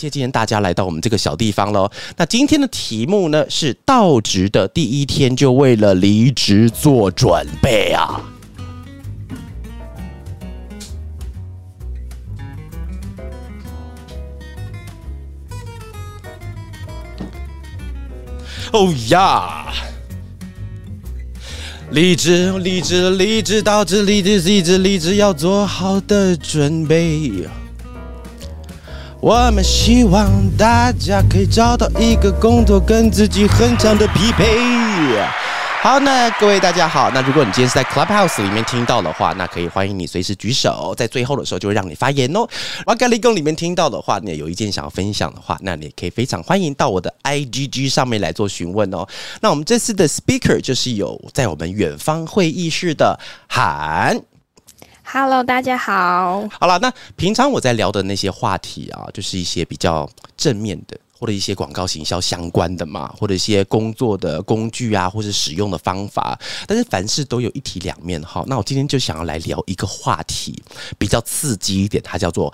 谢今天大家来到我们这个小地方喽。那今天的题目呢是到职的第一天就为了离职做准备啊。哦呀！离职，离职，离职，到职，离职，离职，离职，要做好的准备。我们希望大家可以找到一个工作跟自己很强的匹配。好，那各位大家好。那如果你今天是在 Clubhouse 里面听到的话，那可以欢迎你随时举手，在最后的时候就会让你发言哦。哇，咖喱工里面听到的话，你有一件想要分享的话，那你也可以非常欢迎到我的 IGG 上面来做询问哦。那我们这次的 Speaker 就是有在我们远方会议室的韩。Hello，大家好。好了，那平常我在聊的那些话题啊，就是一些比较正面的，或者一些广告行销相关的嘛，或者一些工作的工具啊，或者使用的方法。但是凡事都有一体两面哈。那我今天就想要来聊一个话题，比较刺激一点，它叫做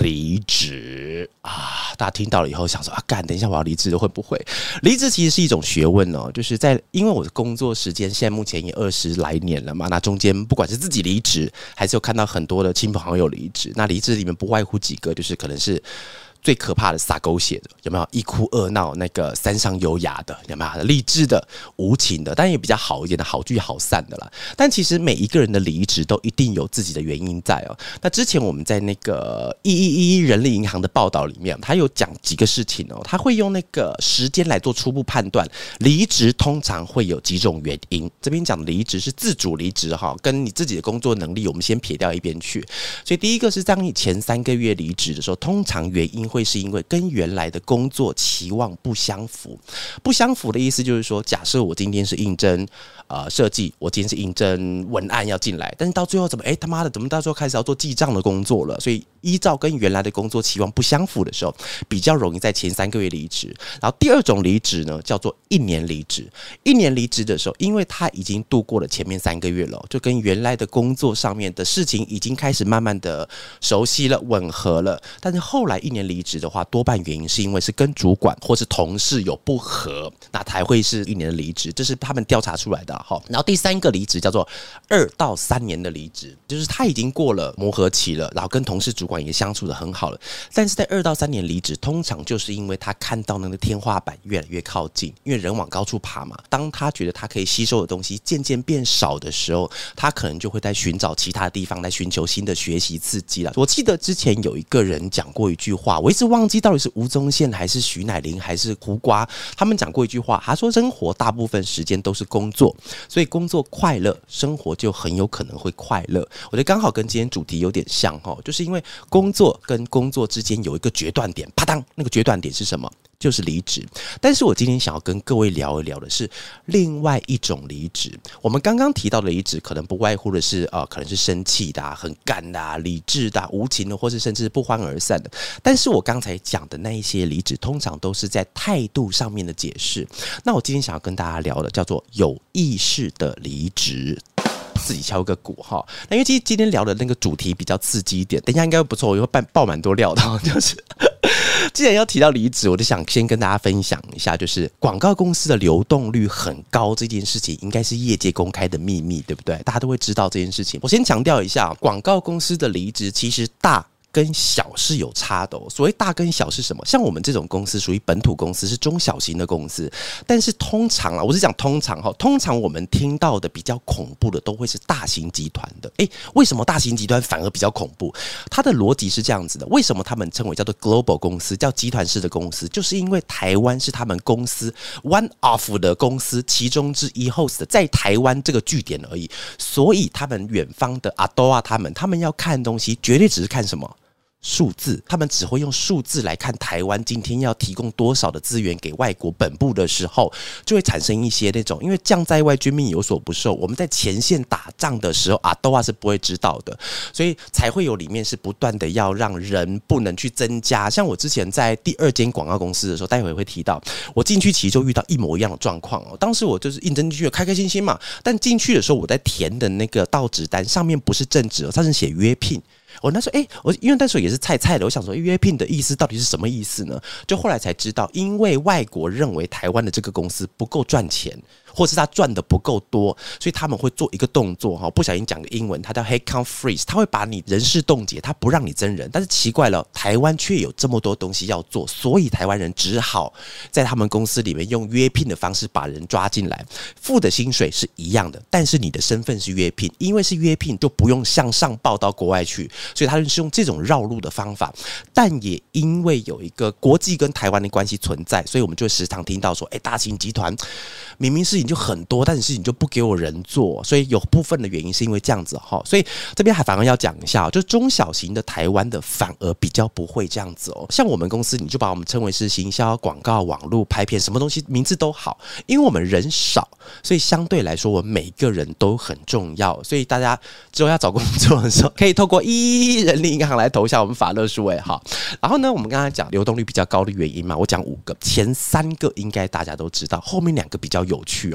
离职啊。大家听到了以后想说啊，干，等一下我要离职，会不会？离职其实是一种学问哦，就是在因为我的工作时间现在目前也二十来年了嘛，那中间不管是自己离职，还是有看到很多的亲朋好友离职，那离职里面不外乎几个，就是可能是。最可怕的撒狗血的有没有？一哭二闹那个三上优雅的有没有？励志的、无情的，但也比较好一点的好聚好散的啦。但其实每一个人的离职都一定有自己的原因在哦。那之前我们在那个一一一人力银行的报道里面，他有讲几个事情哦，他会用那个时间来做初步判断。离职通常会有几种原因，这边讲离职是自主离职哈，跟你自己的工作能力我们先撇掉一边去。所以第一个是当你前三个月离职的时候，通常原因会是因为跟原来的工作期望不相符。不相符的意思就是说，假设我今天是应征呃设计，我今天是应征文案要进来，但是到最后怎么哎他妈的怎么到最后开始要做记账的工作了？所以依照跟原来的工作期望不相符的时候，比较容易在前三个月离职。然后第二种离职呢，叫做一年离职。一年离职的时候，因为他已经度过了前面三个月了，就跟原来的工作上面的事情已经开始慢慢的熟悉了、吻合了。但是后来一年离职的话，多半原因是因为是跟主管或是同事有不合，那才会是一年的离职，这是他们调查出来的哈。然后第三个离职叫做二到三年的离职，就是他已经过了磨合期了，然后跟同事、主也相处的很好了，但是在二到三年离职，通常就是因为他看到那个天花板越来越靠近，因为人往高处爬嘛。当他觉得他可以吸收的东西渐渐变少的时候，他可能就会在寻找其他地方来寻求新的学习刺激了。我记得之前有一个人讲过一句话，我一直忘记到底是吴宗宪还是徐乃麟还是胡瓜，他们讲过一句话，他说生活大部分时间都是工作，所以工作快乐，生活就很有可能会快乐。我觉得刚好跟今天主题有点像哈，就是因为工作跟工作之间有一个决断点，啪当，那个决断点是什么？就是离职，但是我今天想要跟各位聊一聊的是另外一种离职。我们刚刚提到的离职，可能不外乎的是呃，可能是生气的、啊、很干的、啊、理智的、啊、无情的，或是甚至不欢而散的。但是我刚才讲的那一些离职，通常都是在态度上面的解释。那我今天想要跟大家聊的，叫做有意识的离职。自己敲个鼓哈，那因为其实今天聊的那个主题比较刺激一点，等一下应该不错，我会爆爆蛮多料的，就是。既然要提到离职，我就想先跟大家分享一下，就是广告公司的流动率很高这件事情，应该是业界公开的秘密，对不对？大家都会知道这件事情。我先强调一下，广告公司的离职其实大。跟小是有差的、哦。所谓大跟小是什么？像我们这种公司属于本土公司，是中小型的公司。但是通常啊，我是讲通常哈，通常我们听到的比较恐怖的，都会是大型集团的。诶，为什么大型集团反而比较恐怖？它的逻辑是这样子的：为什么他们称为叫做 global 公司，叫集团式的公司？就是因为台湾是他们公司 one of 的公司其中之一 host 在台湾这个据点而已，所以他们远方的阿多啊，他们他们要看东西，绝对只是看什么？数字，他们只会用数字来看台湾今天要提供多少的资源给外国本部的时候，就会产生一些那种，因为将在外，军命有所不受。我们在前线打仗的时候啊，都啊是不会知道的，所以才会有里面是不断的要让人不能去增加。像我之前在第二间广告公司的时候，待会会提到，我进去其实就遇到一模一样的状况哦。当时我就是应征进去，开开心心嘛，但进去的时候，我在填的那个到职单上面不是正职，它是写约聘。我那时候，哎，我因为那时候也是菜菜的，我想说约聘的意思到底是什么意思呢？就后来才知道，因为外国认为台湾的这个公司不够赚钱。或是他赚的不够多，所以他们会做一个动作哈，不小心讲个英文，它叫 head count freeze，他会把你人事冻结，他不让你增人。但是奇怪了，台湾却有这么多东西要做，所以台湾人只好在他们公司里面用约聘的方式把人抓进来，付的薪水是一样的，但是你的身份是约聘，因为是约聘就不用向上报到国外去，所以他们是用这种绕路的方法。但也因为有一个国际跟台湾的关系存在，所以我们就时常听到说，哎，大型集团明明是。就很多，但是你就不给我人做，所以有部分的原因是因为这样子哈，所以这边还反而要讲一下，就中小型的台湾的反而比较不会这样子哦。像我们公司，你就把我们称为是行销、广告、网络拍片，什么东西名字都好，因为我们人少，所以相对来说，我们每一个人都很重要。所以大家之后要找工作的时候，可以透过一人力银行来投一下我们法乐数位哈。然后呢，我们刚才讲流动率比较高的原因嘛，我讲五个，前三个应该大家都知道，后面两个比较有趣。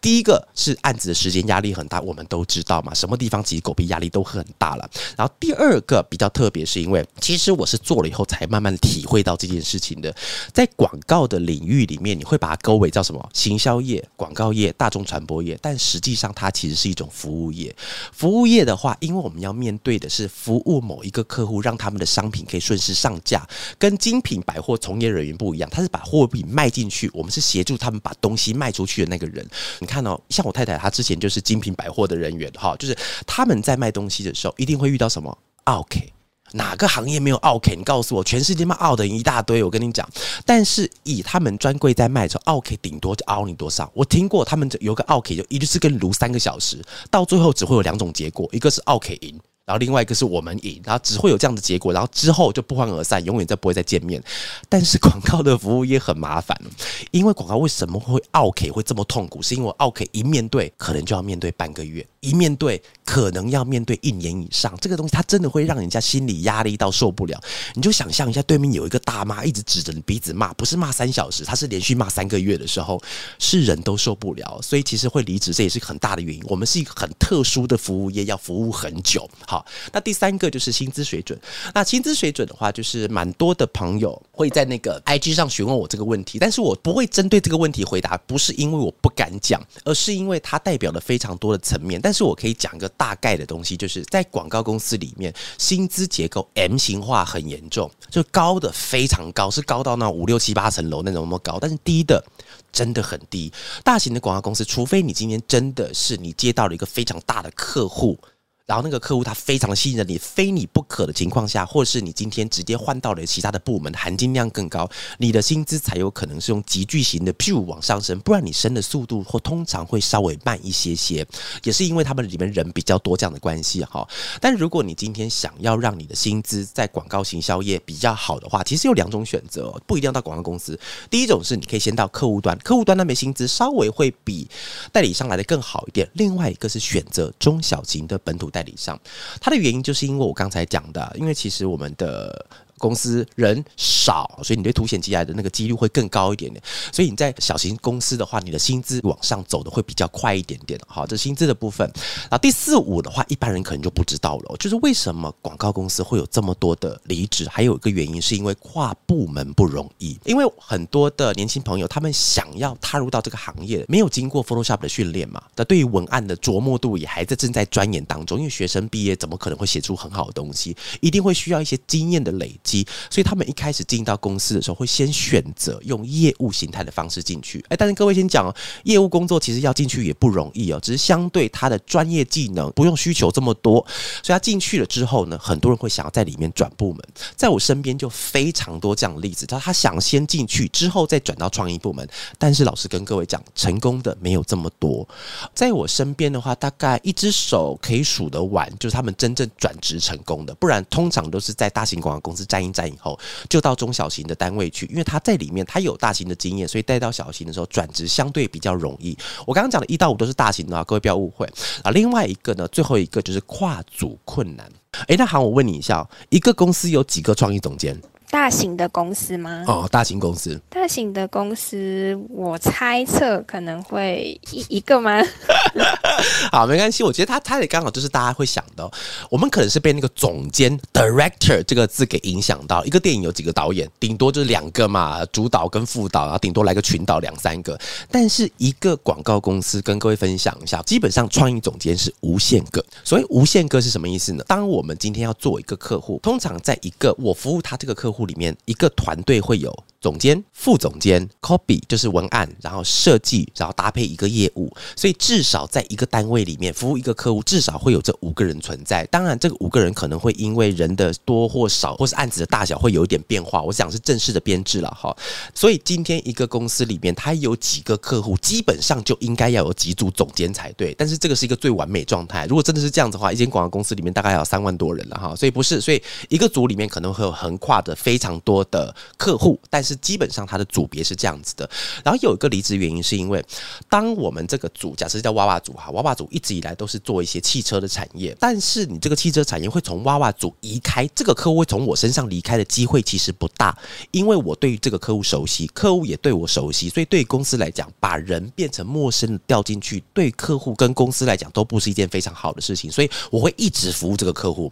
第一个是案子的时间压力很大，我们都知道嘛，什么地方其实狗屁压力都很大了。然后第二个比较特别，是因为其实我是做了以后才慢慢体会到这件事情的。在广告的领域里面，你会把它勾为叫什么？行销业、广告业、大众传播业，但实际上它其实是一种服务业。服务业的话，因为我们要面对的是服务某一个客户，让他们的商品可以顺势上架，跟精品百货从业人员不一样，他是把货品卖进去，我们是协助他们把东西卖出去的那个人。你看哦，像我太太，她之前就是精品百货的人员哈，就是他们在卖东西的时候，一定会遇到什么？OK，哪个行业没有 OK？你告诉我，全世界卖 o 的人一大堆。我跟你讲，但是以他们专柜在卖的时候，OK 顶多就凹你多少？我听过他们有个 OK 就一直跟卢三个小时，到最后只会有两种结果，一个是 OK 赢。然后另外一个是我们赢，然后只会有这样的结果，然后之后就不欢而散，永远再不会再见面。但是广告的服务也很麻烦，因为广告为什么会 OK 会这么痛苦？是因为 OK 一面对可能就要面对半个月，一面对可能要面对一年以上。这个东西它真的会让人家心理压力到受不了。你就想象一下，对面有一个大妈一直指着你鼻子骂，不是骂三小时，她是连续骂三个月的时候，是人都受不了。所以其实会离职，这也是很大的原因。我们是一个很特殊的服务业，要服务很久。好。那第三个就是薪资水准。那薪资水准的话，就是蛮多的朋友会在那个 IG 上询问我这个问题，但是我不会针对这个问题回答，不是因为我不敢讲，而是因为它代表了非常多的层面。但是我可以讲个大概的东西，就是在广告公司里面，薪资结构 M 型化很严重，就高的非常高，是高到那五六七八层楼那种那么高，但是低的真的很低。大型的广告公司，除非你今天真的是你接到了一个非常大的客户。然后那个客户他非常信任你，非你不可的情况下，或是你今天直接换到了其他的部门，含金量更高，你的薪资才有可能是用急剧型的 P 往上升，不然你升的速度或通常会稍微慢一些些，也是因为他们里面人比较多这样的关系哈。但如果你今天想要让你的薪资在广告行销业比较好的话，其实有两种选择，不一定要到广告公司。第一种是你可以先到客户端，客户端那边薪资稍微会比代理商来的更好一点。另外一个是选择中小型的本土代代理商，它的原因就是因为我刚才讲的，因为其实我们的。公司人少，所以你对凸显进来的那个几率会更高一点点。所以你在小型公司的话，你的薪资往上走的会比较快一点点。好，这薪资的部分。然后第四五的话，一般人可能就不知道了，就是为什么广告公司会有这么多的离职？还有一个原因是因为跨部门不容易，因为很多的年轻朋友他们想要踏入到这个行业，没有经过 Photoshop 的训练嘛，那对于文案的琢磨度也还在正在钻研当中。因为学生毕业怎么可能会写出很好的东西？一定会需要一些经验的累。积，所以他们一开始进到公司的时候，会先选择用业务形态的方式进去。哎，但是各位先讲哦，业务工作其实要进去也不容易哦，只是相对他的专业技能不用需求这么多，所以他进去了之后呢，很多人会想要在里面转部门。在我身边就非常多这样的例子，他他想先进去之后再转到创意部门，但是老师跟各位讲，成功的没有这么多。在我身边的话，大概一只手可以数得完，就是他们真正转职成功的，不然通常都是在大型广告公司站一站以后，就到中小型的单位去，因为他在里面他有大型的经验，所以带到小型的时候转职相对比较容易。我刚刚讲的一到五都是大型的啊，各位不要误会啊。另外一个呢，最后一个就是跨组困难。诶，那好，我问你一下，一个公司有几个创意总监？大型的公司吗？哦，大型公司。大型的公司，我猜测可能会一一个吗？好，没关系。我觉得他他也刚好就是大家会想的，我们可能是被那个总监 （director） 这个字给影响到。一个电影有几个导演？顶多就是两个嘛，主导跟副导，然后顶多来个群导两三个。但是一个广告公司，跟各位分享一下，基本上创意总监是无限个。所以无限个是什么意思呢？当我们今天要做一个客户，通常在一个我服务他这个客户。户里面一个团队会有总监、副总监、copy 就是文案，然后设计，然后搭配一个业务，所以至少在一个单位里面服务一个客户，至少会有这五个人存在。当然，这个五个人可能会因为人的多或少，或是案子的大小会有一点变化。我想是正式的编制了哈。所以今天一个公司里面，它有几个客户，基本上就应该要有几组总监才对。但是这个是一个最完美状态。如果真的是这样子的话，一间广告公司里面大概有三万多人了哈。所以不是，所以一个组里面可能会有横跨的非。常多的客户，但是是基本上它的组别是这样子的。然后有一个离职原因，是因为当我们这个组，假设叫娃娃组哈，娃娃组一直以来都是做一些汽车的产业，但是你这个汽车产业会从娃娃组移开，这个客户会从我身上离开的机会其实不大，因为我对于这个客户熟悉，客户也对我熟悉，所以对公司来讲，把人变成陌生的掉进去，对客户跟公司来讲都不是一件非常好的事情，所以我会一直服务这个客户。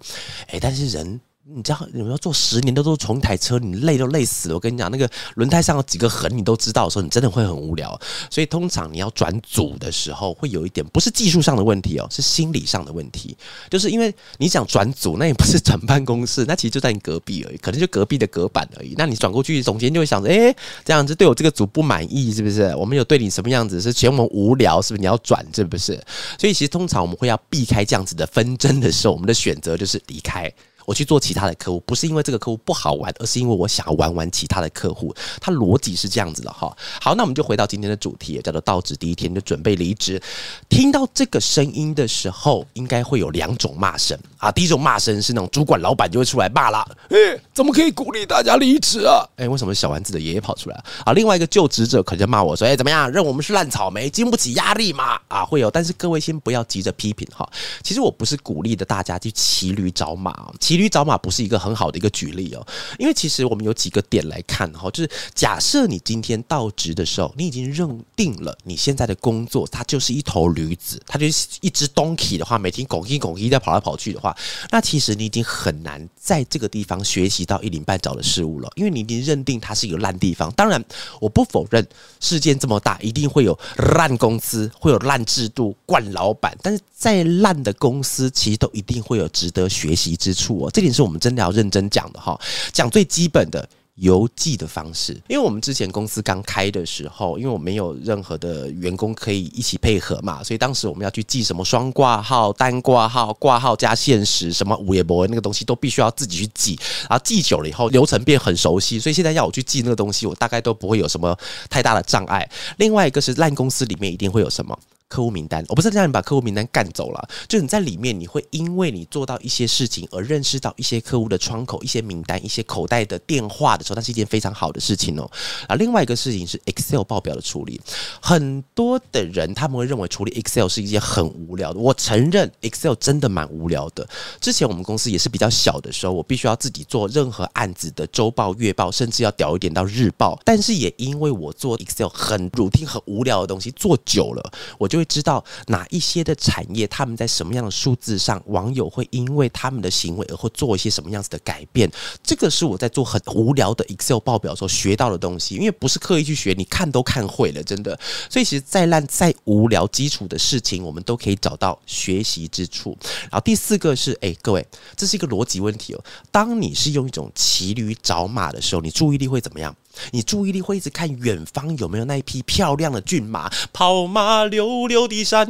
诶，但是人。你知道，你们要做十年都都同一台车，你累都累死了。我跟你讲，那个轮胎上有几个痕，你都知道的时候，你真的会很无聊。所以通常你要转组的时候，会有一点不是技术上的问题哦，是心理上的问题。就是因为你想转组，那也不是转办公室，那其实就在你隔壁而已，可能就隔壁的隔板而已。那你转过去，总监就会想着，哎，这样子对我这个组不满意，是不是？我们有对你什么样子是嫌我们无聊，是不是？你要转，是不是？所以其实通常我们会要避开这样子的纷争的时候，我们的选择就是离开。我去做其他的客户，不是因为这个客户不好玩，而是因为我想要玩玩其他的客户。他逻辑是这样子的哈。好，那我们就回到今天的主题，叫做到职第一天就准备离职。听到这个声音的时候，应该会有两种骂声啊。第一种骂声是那种主管老板就会出来骂了，哎，怎么可以鼓励大家离职啊？哎，为什么小丸子的爷爷跑出来啊？另外一个就职者可能就骂我说，哎，怎么样，认我们是烂草莓，经不起压力嘛？啊，会有。但是各位先不要急着批评哈。其实我不是鼓励的大家去骑驴找马骑。驴找马不是一个很好的一个举例哦，因为其实我们有几个点来看哈，就是假设你今天到职的时候，你已经认定了你现在的工作它就是一头驴子，它就是一只 donkey 的话，每天拱一拱一在跑来跑去的话，那其实你已经很难在这个地方学习到一鳞半爪的事物了，因为你已经认定它是一个烂地方。当然，我不否认世界这么大，一定会有烂公司，会有烂制度、惯老板，但是再烂的公司，其实都一定会有值得学习之处哦。这点是我们真的要认真讲的哈，讲最基本的邮寄的方式。因为我们之前公司刚开的时候，因为我没有任何的员工可以一起配合嘛，所以当时我们要去寄什么双挂号、单挂号、挂号加限时，什么五页博那个东西都必须要自己去寄。然后寄久了以后，流程变很熟悉，所以现在要我去寄那个东西，我大概都不会有什么太大的障碍。另外一个是烂公司里面一定会有什么？客户名单，我不是让你把客户名单干走了，就你在里面，你会因为你做到一些事情而认识到一些客户的窗口、一些名单、一些口袋的电话的时候，那是一件非常好的事情哦。啊，另外一个事情是 Excel 报表的处理，很多的人他们会认为处理 Excel 是一件很无聊的。我承认 Excel 真的蛮无聊的。之前我们公司也是比较小的时候，我必须要自己做任何案子的周报、月报，甚至要屌一点到日报。但是也因为我做 Excel 很 routine、很无聊的东西，做久了，我就。就会知道哪一些的产业他们在什么样的数字上，网友会因为他们的行为而会做一些什么样子的改变。这个是我在做很无聊的 Excel 报表的时候学到的东西，因为不是刻意去学，你看都看会了，真的。所以其实再烂再无聊基础的事情，我们都可以找到学习之处。然后第四个是，哎，各位，这是一个逻辑问题哦。当你是用一种骑驴找马的时候，你注意力会怎么样？你注意力会一直看远方有没有那一匹漂亮的骏马，跑马溜的山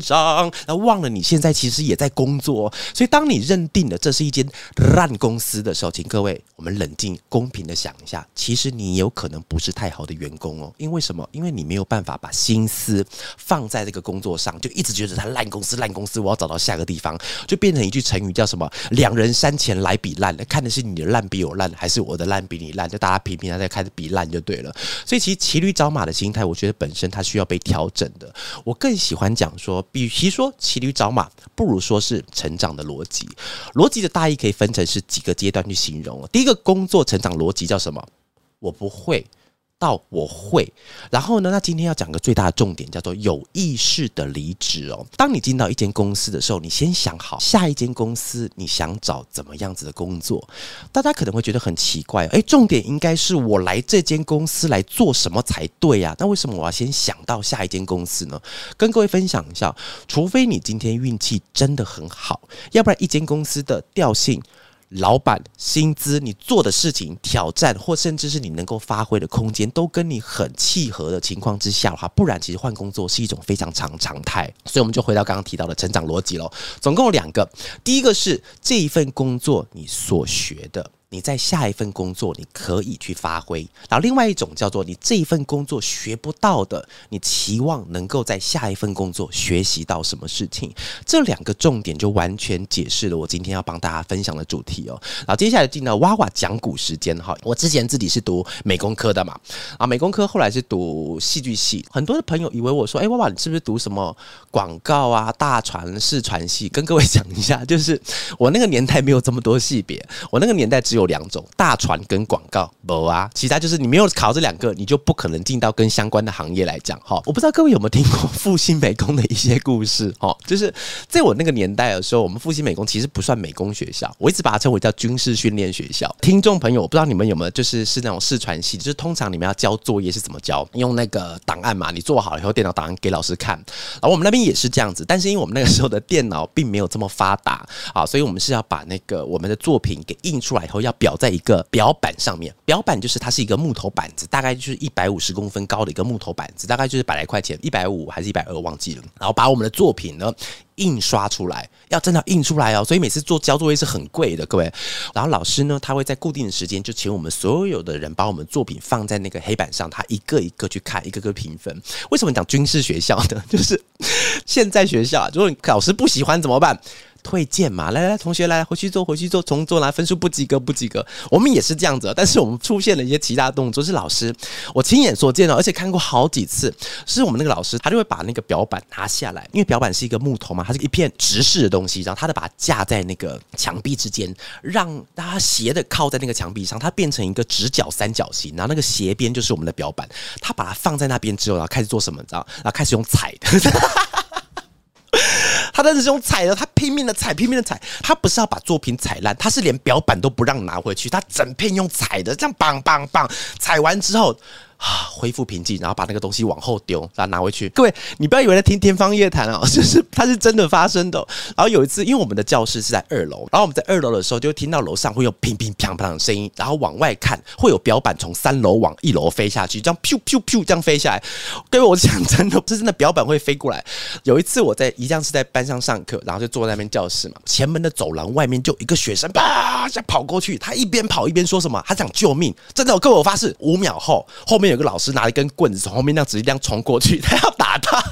上，那忘了你现在其实也在工作。所以，当你认定了这是一间烂公司的时候，请各位我们冷静、公平的想一下，其实你有可能不是太好的员工哦。因为什么？因为你没有办法把心思放在这个工作上，就一直觉得它烂公司、烂公司，我要找到下个地方，就变成一句成语叫什么？两人山前来比烂，看的是你的烂比我烂，还是我的烂比你烂？就大家平平常在看。比烂就对了，所以其实骑驴找马的心态，我觉得本身它需要被调整的。我更喜欢讲说，比其说骑驴找马，不如说是成长的逻辑。逻辑的大意可以分成是几个阶段去形容。第一个工作成长逻辑叫什么？我不会。到我会，然后呢？那今天要讲个最大的重点，叫做有意识的离职哦。当你进到一间公司的时候，你先想好下一间公司你想找怎么样子的工作。大家可能会觉得很奇怪，诶，重点应该是我来这间公司来做什么才对呀？那为什么我要先想到下一间公司呢？跟各位分享一下，除非你今天运气真的很好，要不然一间公司的调性。老板薪资，你做的事情、挑战，或甚至是你能够发挥的空间，都跟你很契合的情况之下的话，不然其实换工作是一种非常常常态。所以我们就回到刚刚提到的成长逻辑喽。总共有两个，第一个是这一份工作你所学的。你在下一份工作，你可以去发挥；然后另外一种叫做你这一份工作学不到的，你期望能够在下一份工作学习到什么事情？这两个重点就完全解释了我今天要帮大家分享的主题哦。然后接下来进到哇哇讲古时间哈，我之前自己是读美工科的嘛，啊，美工科后来是读戏剧系，很多的朋友以为我说，哎，哇哇，你是不是读什么广告啊、大传、视传系？跟各位讲一下，就是我那个年代没有这么多系别，我那个年代只有。有两种大船跟广告，不啊，其他就是你没有考这两个，你就不可能进到跟相关的行业来讲哈。我不知道各位有没有听过复兴美工的一些故事哈，就是在我那个年代的时候，我们复兴美工其实不算美工学校，我一直把它称为叫军事训练学校。听众朋友，我不知道你们有没有就是是那种视传系，就是通常你们要交作业是怎么交？用那个档案嘛，你做好了以后，电脑档案给老师看。然后我们那边也是这样子，但是因为我们那个时候的电脑并没有这么发达啊，所以我们是要把那个我们的作品给印出来以后要。表在一个表板上面，表板就是它是一个木头板子，大概就是一百五十公分高的一个木头板子，大概就是百来块钱，一百五还是一百二，忘记了。然后把我们的作品呢印刷出来，要真的印出来哦，所以每次做交作业是很贵的，各位。然后老师呢，他会在固定的时间就请我们所有的人把我们作品放在那个黑板上，他一个一个去看，一个个评分。为什么讲军事学校呢？就是现在学校，如果老师不喜欢怎么办？推荐嘛，来来来，同学来回去做，回去做，重做，拿分数不及格，不及格。我们也是这样子，但是我们出现了一些其他动作，是老师我亲眼所见的，而且看过好几次。是我们那个老师，他就会把那个表板拿下。来，因为表板是一个木头嘛，它是一片直视的东西，然后他就把它架在那个墙壁之间，让大家斜的靠在那个墙壁上，它变成一个直角三角形，然后那个斜边就是我们的表板。他把它放在那边之后，然后开始做什么？你知道？然后开始用踩的。他真的是用踩的，他拼命的踩，拼命的踩。他不是要把作品踩烂，他是连表板都不让拿回去，他整片用踩的，这样棒棒棒，踩完之后。啊，恢复平静，然后把那个东西往后丢，然后拿回去。各位，你不要以为在听天方夜谭啊，就是它是真的发生的。然后有一次，因为我们的教室是在二楼，然后我们在二楼的时候，就听到楼上会有乒乒乓乓的声音，然后往外看，会有表板从三楼往一楼飞下去，这样噗噗噗这样飞下来。各位，我讲真的，是真的表板会飞过来。有一次我在一样是在班上上课，然后就坐在那边教室嘛，前门的走廊外面就一个学生啪一下跑过去，他一边跑一边说什么，他想救命。真的，各位我发誓，五秒后后面。有个老师拿一根棍子从后面那样直接这样冲过去，他要打他。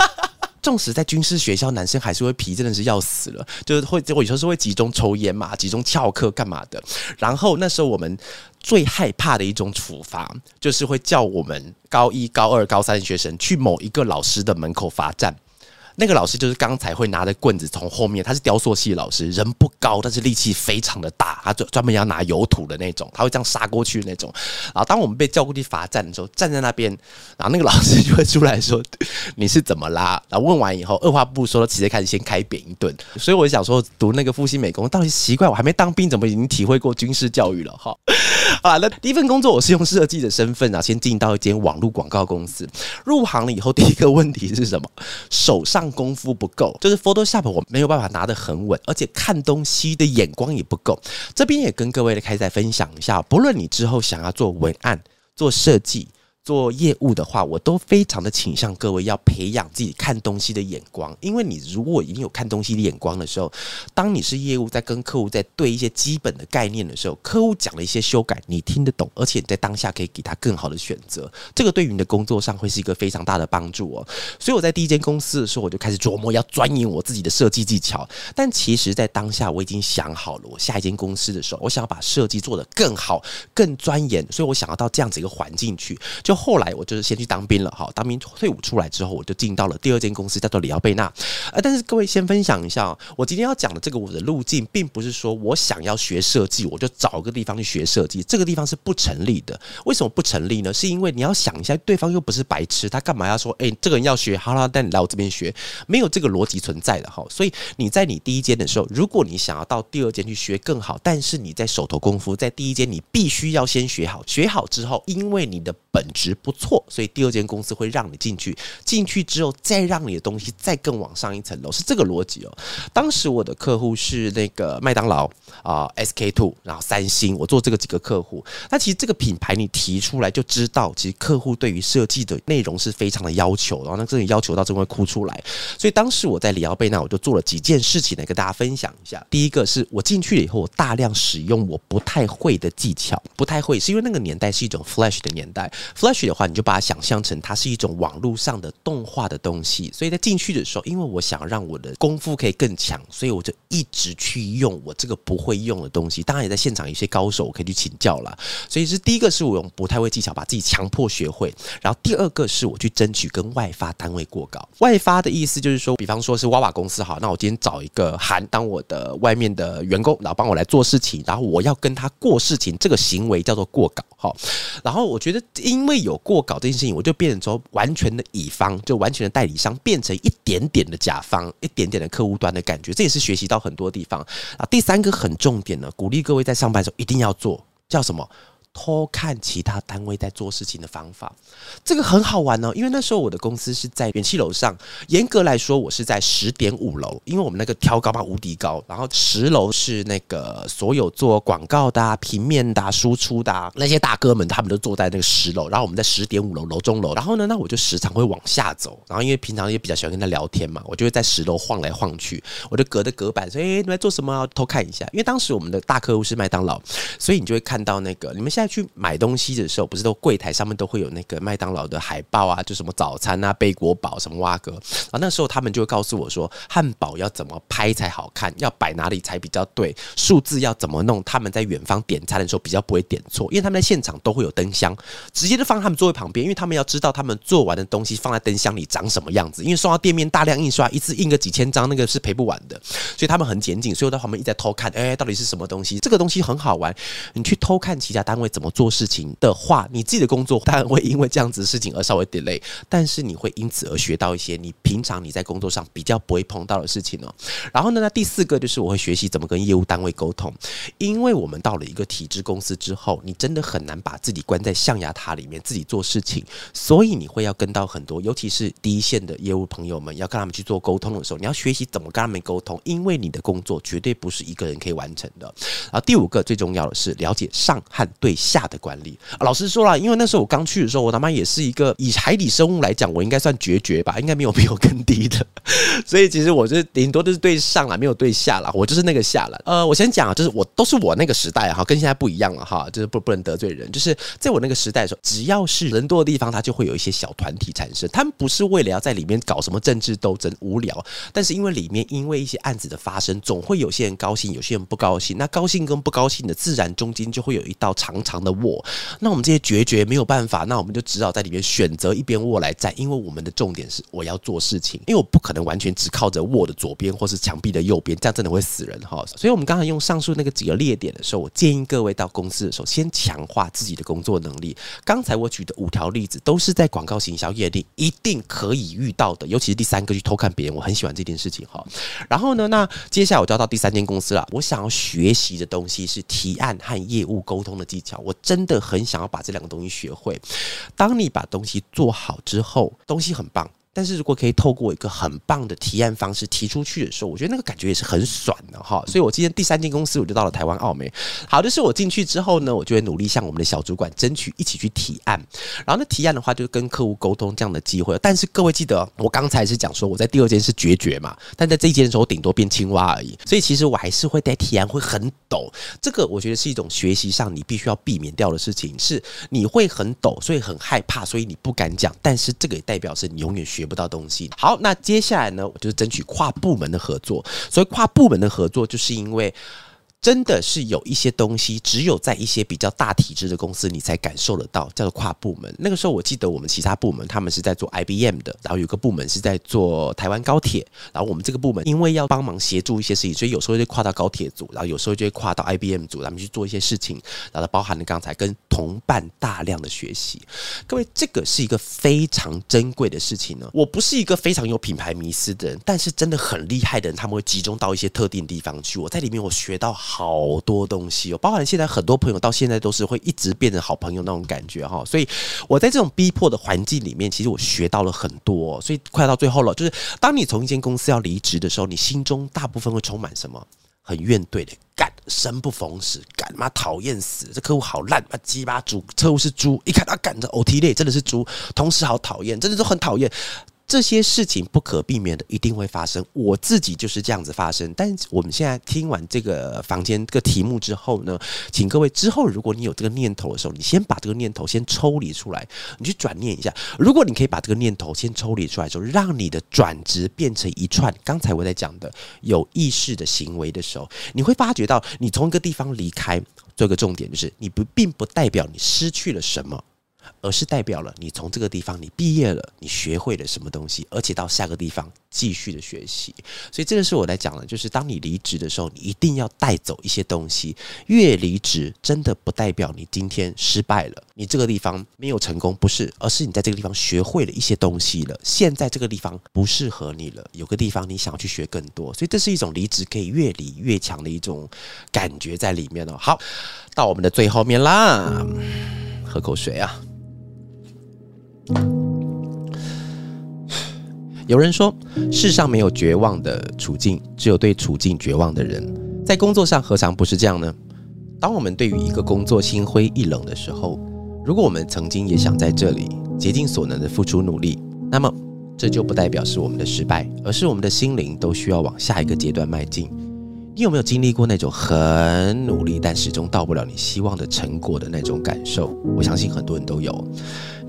纵使在军事学校，男生还是会皮，真的是要死了。就是会，我有时候是会集中抽烟嘛，集中翘课干嘛的。然后那时候我们最害怕的一种处罚，就是会叫我们高一、高二、高三的学生去某一个老师的门口罚站。那个老师就是刚才会拿着棍子从后面，他是雕塑系老师，人不高，但是力气非常的大，他专专门要拿油土的那种，他会这样杀过去那种。然后当我们被叫过去罚站的时候，站在那边，然后那个老师就会出来说你是怎么啦？然后问完以后，二话不说，直接开始先开扁一顿。所以我想说，读那个复兴美工，到底奇怪，我还没当兵，怎么已经体会过军事教育了？哈，好，那第一份工作我是用设计的身份啊，先进到一间网络广告公司。入行了以后，第一个问题是什么？手上功夫不够，就是 Photoshop 我没有办法拿得很稳，而且看东西的眼光也不够。这边也跟各位的开在分享一下，不论你之后想要做文案、做设计。做业务的话，我都非常的倾向各位要培养自己看东西的眼光，因为你如果已经有看东西的眼光的时候，当你是业务在跟客户在对一些基本的概念的时候，客户讲了一些修改，你听得懂，而且你在当下可以给他更好的选择，这个对于你的工作上会是一个非常大的帮助哦。所以我在第一间公司的时候，我就开始琢磨要钻研我自己的设计技巧，但其实，在当下我已经想好了，我下一间公司的时候，我想要把设计做得更好、更钻研，所以我想要到这样子一个环境去，就。后来我就是先去当兵了，哈，当兵退伍出来之后，我就进到了第二间公司，叫做里奥贝纳。呃，但是各位先分享一下，我今天要讲的这个我的路径，并不是说我想要学设计，我就找个地方去学设计，这个地方是不成立的。为什么不成立呢？是因为你要想一下，对方又不是白痴，他干嘛要说，哎，这个人要学，好了，带你来我这边学，没有这个逻辑存在的哈。所以你在你第一间的时候，如果你想要到第二间去学更好，但是你在手头功夫，在第一间你必须要先学好，学好之后，因为你的本质。不错，所以第二间公司会让你进去，进去之后再让你的东西再更往上一层楼，是这个逻辑哦。当时我的客户是那个麦当劳啊，SK Two，然后三星，我做这个几个客户。那其实这个品牌你提出来就知道，其实客户对于设计的内容是非常的要求，然后那这里要求到真会哭出来。所以当时我在里奥贝纳，我就做了几件事情来跟大家分享一下。第一个是我进去了以后，我大量使用我不太会的技巧，不太会是因为那个年代是一种 Flash 的年代，Flash。去的话，你就把它想象成它是一种网络上的动画的东西。所以在进去的时候，因为我想让我的功夫可以更强，所以我就一直去用我这个不会用的东西。当然，也在现场有些高手我可以去请教了。所以是第一个是我用不太会技巧把自己强迫学会，然后第二个是我去争取跟外发单位过稿。外发的意思就是说，比方说是娃娃公司好，那我今天找一个韩当我的外面的员工，然后帮我来做事情，然后我要跟他过事情，这个行为叫做过稿。好，然后我觉得因为有过稿这件事情，我就变成说完全的乙方，就完全的代理商，变成一点点的甲方，一点点的客户端的感觉。这也是学习到很多地方啊。第三个很重点呢，鼓励各位在上班的时候一定要做，叫什么？偷看其他单位在做事情的方法，这个很好玩哦。因为那时候我的公司是在远气楼上，严格来说我是在十点五楼，因为我们那个挑高嘛无敌高。然后十楼是那个所有做广告的、平面的、输出的那些大哥们，他们都坐在那个十楼。然后我们在十点五楼楼中楼。然后呢，那我就时常会往下走。然后因为平常也比较喜欢跟他聊天嘛，我就会在十楼晃来晃去。我就隔着隔板说：“哎，你在做什么？偷看一下。”因为当时我们的大客户是麦当劳，所以你就会看到那个你们在。去买东西的时候，不是都柜台上面都会有那个麦当劳的海报啊，就什么早餐啊、贝果堡什么蛙哥啊。那时候他们就会告诉我说，汉堡要怎么拍才好看，要摆哪里才比较对，数字要怎么弄。他们在远方点餐的时候比较不会点错，因为他们在现场都会有灯箱，直接就放他们座位旁边，因为他们要知道他们做完的东西放在灯箱里长什么样子。因为送到店面大量印刷，一次印个几千张，那个是赔不完的，所以他们很严谨。所以我在旁边一直在偷看，哎，到底是什么东西？这个东西很好玩，你去偷看其他单位。怎么做事情的话，你自己的工作当然会因为这样子的事情而稍微 delay，但是你会因此而学到一些你平常你在工作上比较不会碰到的事情哦。然后呢，那第四个就是我会学习怎么跟业务单位沟通，因为我们到了一个体制公司之后，你真的很难把自己关在象牙塔里面自己做事情，所以你会要跟到很多，尤其是第一线的业务朋友们，要跟他们去做沟通的时候，你要学习怎么跟他们沟通，因为你的工作绝对不是一个人可以完成的。然后第五个最重要的是了解上和对。下的管理，老实说了，因为那时候我刚去的时候，我他妈也是一个以海底生物来讲，我应该算绝绝吧，应该没有比我更低的，所以其实我是顶多就是对上了，没有对下了，我就是那个下了。呃，我先讲啊，就是我都是我那个时代哈，跟现在不一样了哈，就是不不能得罪人，就是在我那个时代的时候，只要是人多的地方，它就会有一些小团体产生，他们不是为了要在里面搞什么政治斗争无聊，但是因为里面因为一些案子的发生，总会有些人高兴，有些人不高兴，那高兴跟不高兴的自然中间就会有一道长。长的卧。那我们这些决绝没有办法，那我们就只好在里面选择一边卧来站，因为我们的重点是我要做事情，因为我不可能完全只靠着卧的左边或是墙壁的右边，这样真的会死人哈。所以，我们刚才用上述那个几个列点的时候，我建议各位到公司的时候，先强化自己的工作能力。刚才我举的五条例子，都是在广告行销业里一定可以遇到的，尤其是第三个去偷看别人，我很喜欢这件事情哈。然后呢，那接下来我就要到第三间公司了，我想要学习的东西是提案和业务沟通的技巧，我真的很想要把这两个东西学会。当你把东西做好之后，东西很棒。但是如果可以透过一个很棒的提案方式提出去的时候，我觉得那个感觉也是很爽的哈。所以我今天第三间公司我就到了台湾澳美。好，就是我进去之后呢，我就会努力向我们的小主管争取一起去提案。然后那提案的话，就是跟客户沟通这样的机会。但是各位记得，我刚才是讲说我在第二间是决绝嘛，但在这一间的时候顶多变青蛙而已。所以其实我还是会在提案会很抖。这个我觉得是一种学习上你必须要避免掉的事情，是你会很抖，所以很害怕，所以你不敢讲。但是这个也代表是你永远需学。不到东西。好，那接下来呢，我就争取跨部门的合作。所以跨部门的合作，就是因为。真的是有一些东西，只有在一些比较大体制的公司，你才感受得到，叫做跨部门。那个时候，我记得我们其他部门他们是在做 IBM 的，然后有个部门是在做台湾高铁，然后我们这个部门因为要帮忙协助一些事情，所以有时候就跨到高铁组，然后有时候就会跨到 IBM 组，咱们去做一些事情，然后包含了刚才跟同伴大量的学习。各位，这个是一个非常珍贵的事情呢。我不是一个非常有品牌迷思的人，但是真的很厉害的人，他们会集中到一些特定地方去。我在里面，我学到。好多东西哦，包含现在很多朋友到现在都是会一直变成好朋友那种感觉哈，所以我在这种逼迫的环境里面，其实我学到了很多。所以快到最后了，就是当你从一间公司要离职的时候，你心中大部分会充满什么？很怨怼的，干生不逢时，干妈讨厌死，这客户好烂，妈鸡巴猪，客户是猪，一看他干着 OT 类真的是猪，同事好讨厌，真的都很讨厌。这些事情不可避免的一定会发生，我自己就是这样子发生。但我们现在听完这个房间这个题目之后呢，请各位之后如果你有这个念头的时候，你先把这个念头先抽离出来，你去转念一下。如果你可以把这个念头先抽离出来之后，让你的转职变成一串刚才我在讲的有意识的行为的时候，你会发觉到你从一个地方离开，做个重点就是你不并不代表你失去了什么。而是代表了你从这个地方你毕业了，你学会了什么东西，而且到下个地方继续的学习。所以这个是我来讲的，就是当你离职的时候，你一定要带走一些东西。越离职真的不代表你今天失败了，你这个地方没有成功，不是，而是你在这个地方学会了一些东西了。现在这个地方不适合你了，有个地方你想要去学更多。所以这是一种离职可以越离越强的一种感觉在里面哦。好，到我们的最后面啦，喝口水啊。有人说，世上没有绝望的处境，只有对处境绝望的人。在工作上，何尝不是这样呢？当我们对于一个工作心灰意冷的时候，如果我们曾经也想在这里竭尽所能的付出努力，那么这就不代表是我们的失败，而是我们的心灵都需要往下一个阶段迈进。你有没有经历过那种很努力，但始终到不了你希望的成果的那种感受？我相信很多人都有。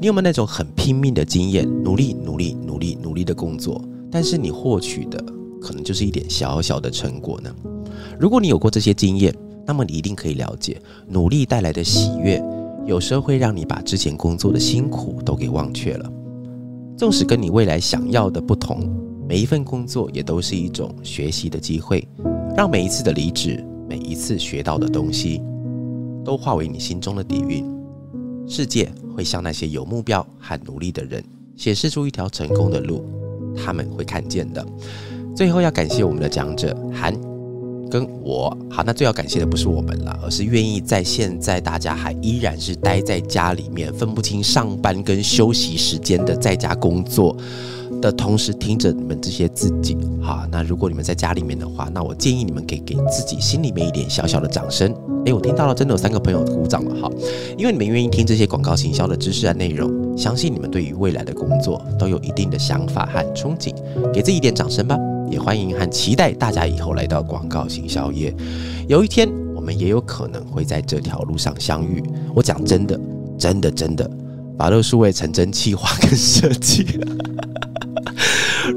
你有没有那种很拼命的经验，努力、努力、努力、努力的工作，但是你获取的可能就是一点小小的成果呢？如果你有过这些经验，那么你一定可以了解，努力带来的喜悦，有时候会让你把之前工作的辛苦都给忘却了。纵使跟你未来想要的不同，每一份工作也都是一种学习的机会，让每一次的离职，每一次学到的东西，都化为你心中的底蕴。世界会向那些有目标和努力的人显示出一条成功的路，他们会看见的。最后要感谢我们的讲者韩跟我。好，那最要感谢的不是我们了，而是愿意在现在大家还依然是待在家里面，分不清上班跟休息时间的在家工作。的同时听着你们这些自己，好，那如果你们在家里面的话，那我建议你们可以给自己心里面一点小小的掌声。诶，我听到了，真的有三个朋友鼓掌了，好，因为你们愿意听这些广告行销的知识和内容，相信你们对于未来的工作都有一定的想法和憧憬，给自己一点掌声吧。也欢迎和期待大家以后来到广告行销业，有一天我们也有可能会在这条路上相遇。我讲真的，真的，真的，法乐数位成真计划跟设计。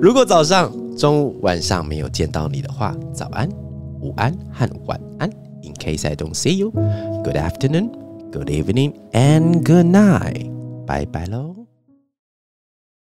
如果早上、中午、晚上没有见到你的话，早安、午安和晚安。In case I don't see you, good afternoon, Good evening and good night，拜拜喽。